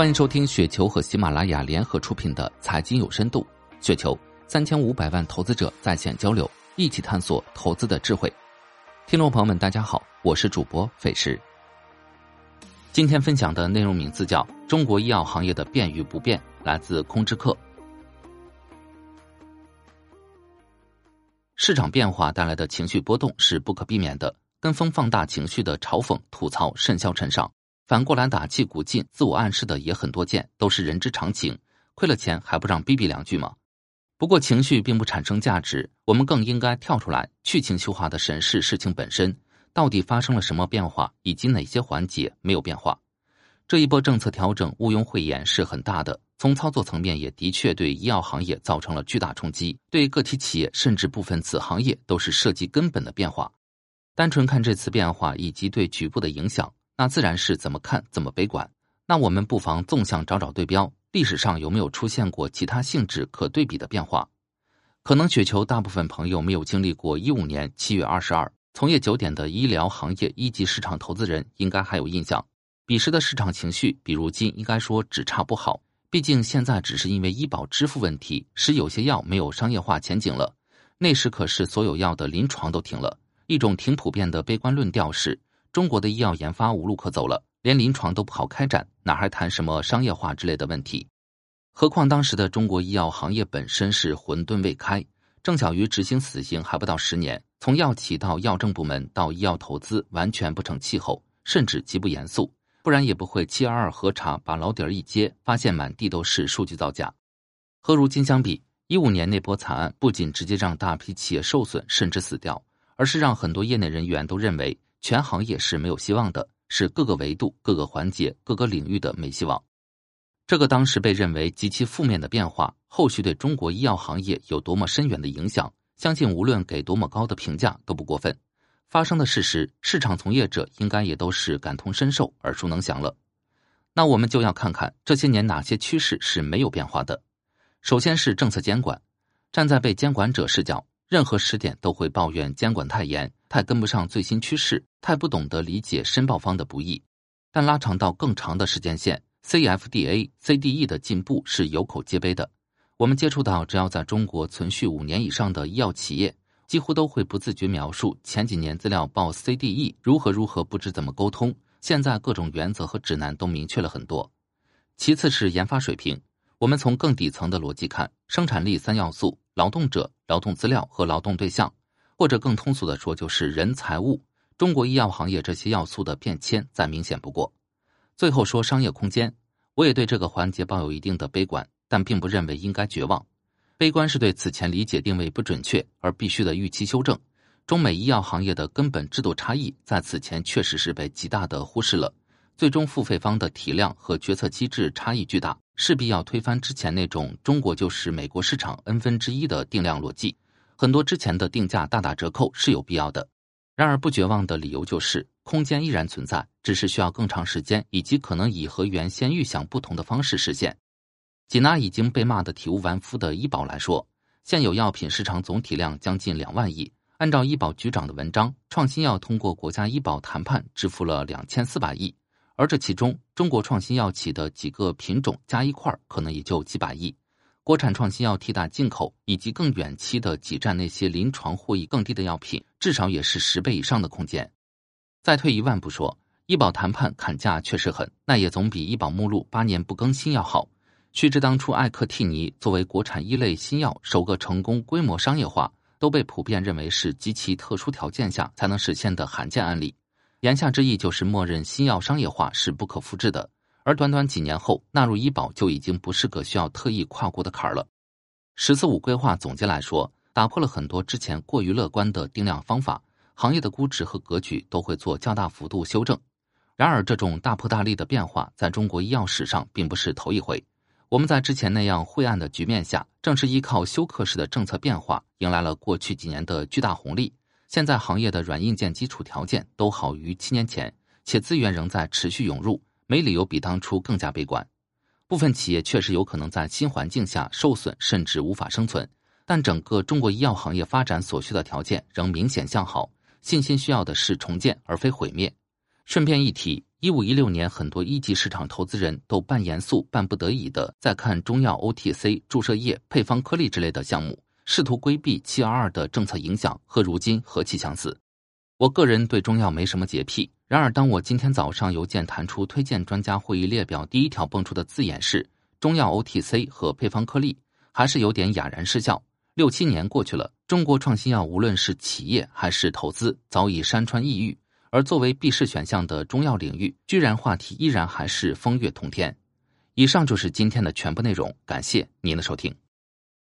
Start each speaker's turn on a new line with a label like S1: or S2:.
S1: 欢迎收听雪球和喜马拉雅联合出品的《财经有深度》，雪球三千五百万投资者在线交流，一起探索投资的智慧。听众朋友们，大家好，我是主播费时。今天分享的内容名字叫《中国医药行业的变与不变》，来自空之客。市场变化带来的情绪波动是不可避免的，跟风放大情绪的嘲讽、吐槽甚嚣尘上。反过来打气鼓劲、自我暗示的也很多见，都是人之常情。亏了钱还不让逼逼两句吗？不过情绪并不产生价值，我们更应该跳出来，去情绪化的审视事情本身，到底发生了什么变化，以及哪些环节没有变化。这一波政策调整毋庸讳言是很大的，从操作层面也的确对医药行业造成了巨大冲击，对个体企业甚至部分子行业都是涉及根本的变化。单纯看这次变化以及对局部的影响。那自然是怎么看怎么悲观。那我们不妨纵向找找对标，历史上有没有出现过其他性质可对比的变化？可能雪球大部分朋友没有经历过一五年七月二十二，从业九点的医疗行业一级市场投资人应该还有印象。彼时的市场情绪比如今应该说只差不好，毕竟现在只是因为医保支付问题，使有些药没有商业化前景了。那时可是所有药的临床都停了，一种挺普遍的悲观论调是。中国的医药研发无路可走了，连临床都不好开展，哪还谈什么商业化之类的问题？何况当时的中国医药行业本身是混沌未开，郑晓瑜执行死刑还不到十年，从药企到药政部门到医药投资完全不成气候，甚至极不严肃，不然也不会七二二核查把老底儿一揭，发现满地都是数据造假。和如今相比，一五年那波惨案不仅直接让大批企业受损甚至死掉，而是让很多业内人员都认为。全行业是没有希望的，是各个维度、各个环节、各个领域的没希望。这个当时被认为极其负面的变化，后续对中国医药行业有多么深远的影响，相信无论给多么高的评价都不过分。发生的事实，市场从业者应该也都是感同身受、耳熟能详了。那我们就要看看这些年哪些趋势是没有变化的。首先是政策监管，站在被监管者视角。任何时点都会抱怨监管太严，太跟不上最新趋势，太不懂得理解申报方的不易。但拉长到更长的时间线，CFDA、CDE 的进步是有口皆碑的。我们接触到只要在中国存续五年以上的医药企业，几乎都会不自觉描述前几年资料报 CDE 如何如何不知怎么沟通，现在各种原则和指南都明确了很多。其次是研发水平，我们从更底层的逻辑看，生产力三要素。劳动者、劳动资料和劳动对象，或者更通俗的说，就是人财物。中国医药行业这些要素的变迁再明显不过。最后说商业空间，我也对这个环节抱有一定的悲观，但并不认为应该绝望。悲观是对此前理解定位不准确而必须的预期修正。中美医药行业的根本制度差异在此前确实是被极大的忽视了。最终付费方的体量和决策机制差异巨大，势必要推翻之前那种中国就是美国市场 n 分之一的定量逻辑。很多之前的定价大打折扣是有必要的。然而不绝望的理由就是空间依然存在，只是需要更长时间，以及可能以和原先预想不同的方式实现。仅拿已经被骂得体无完肤的医保来说，现有药品市场总体量将近两万亿，按照医保局长的文章，创新药通过国家医保谈判支付了两千四百亿。而这其中，中国创新药企的几个品种加一块儿可能也就几百亿，国产创新药替代进口，以及更远期的挤占那些临床获益更低的药品，至少也是十倍以上的空间。再退一万步说，医保谈判砍价确实狠，那也总比医保目录八年不更新要好。须知当初艾克替尼作为国产一类新药首个成功规模商业化，都被普遍认为是极其特殊条件下才能实现的罕见案例。言下之意就是默认新药商业化是不可复制的，而短短几年后纳入医保就已经不是个需要特意跨过的坎儿了。十四五规划总结来说，打破了很多之前过于乐观的定量方法，行业的估值和格局都会做较大幅度修正。然而，这种大破大立的变化在中国医药史上并不是头一回。我们在之前那样晦暗的局面下，正是依靠休克式的政策变化，迎来了过去几年的巨大红利。现在行业的软硬件基础条件都好于七年前，且资源仍在持续涌入，没理由比当初更加悲观。部分企业确实有可能在新环境下受损，甚至无法生存，但整个中国医药行业发展所需的条件仍明显向好。信心需要的是重建，而非毁灭。顺便一提，一五一六年，很多一级市场投资人都半严肃半不得已的在看中药 OTC、注射液、配方颗粒之类的项目，试图规避七二二的政策影响，和如今何其相似。我个人对中药没什么洁癖，然而当我今天早上邮件弹出推荐专家会议列表，第一条蹦出的字眼是中药 OTC 和配方颗粒，还是有点哑然失笑。六七年过去了，中国创新药无论是企业还是投资，早已山川异域，而作为避世选项的中药领域，居然话题依然还是风月同天。以上就是今天的全部内容，感谢您的收听。